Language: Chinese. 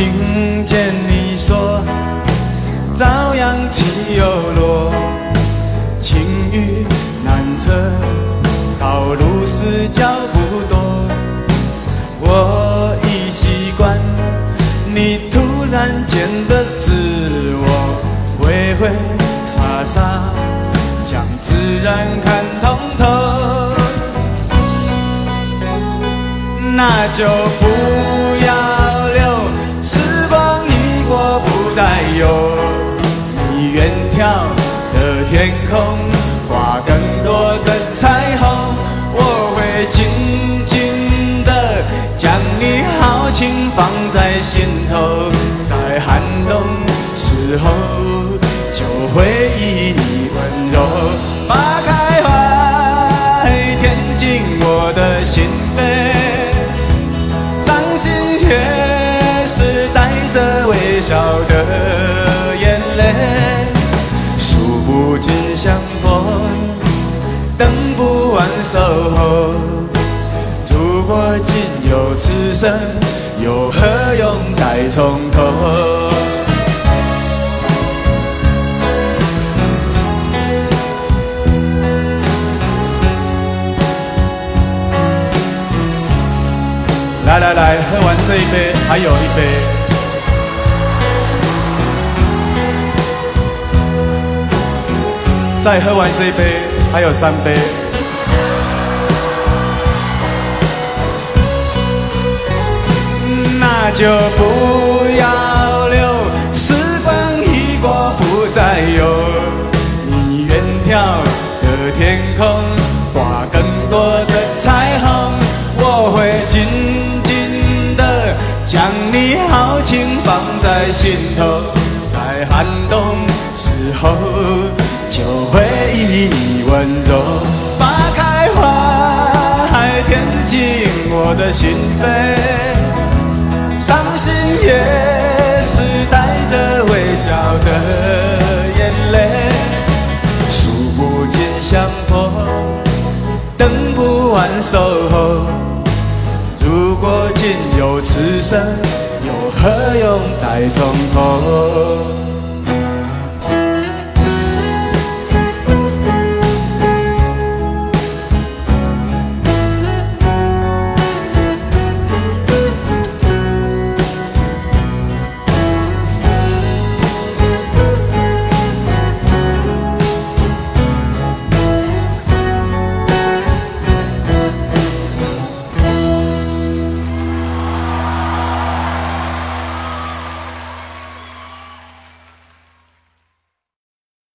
听见你说，朝阳起又落，晴雨难测，道路是脚步多。我已习惯你突然间的自我，挥挥洒洒，将自然看通透，那就不要的天空，挂更多的彩虹。我会紧紧的将你豪情放在心头，在寒冬时候就回忆你温柔。把相逢，等不完守候，如果仅有此生，又何用再从头？来来来，喝完这一杯，还有一杯。再喝完这一杯，还有三杯。那就不要留，时光一过不再有。你远眺的天空，挂更多的彩虹。我会紧紧的将你豪情放在心头，在寒冬时候就会以你温柔。把开花还填进我的心扉。伤心也是带着微笑的眼泪，数不尽相逢，等不完守候。如果仅有此生，又何用再从头？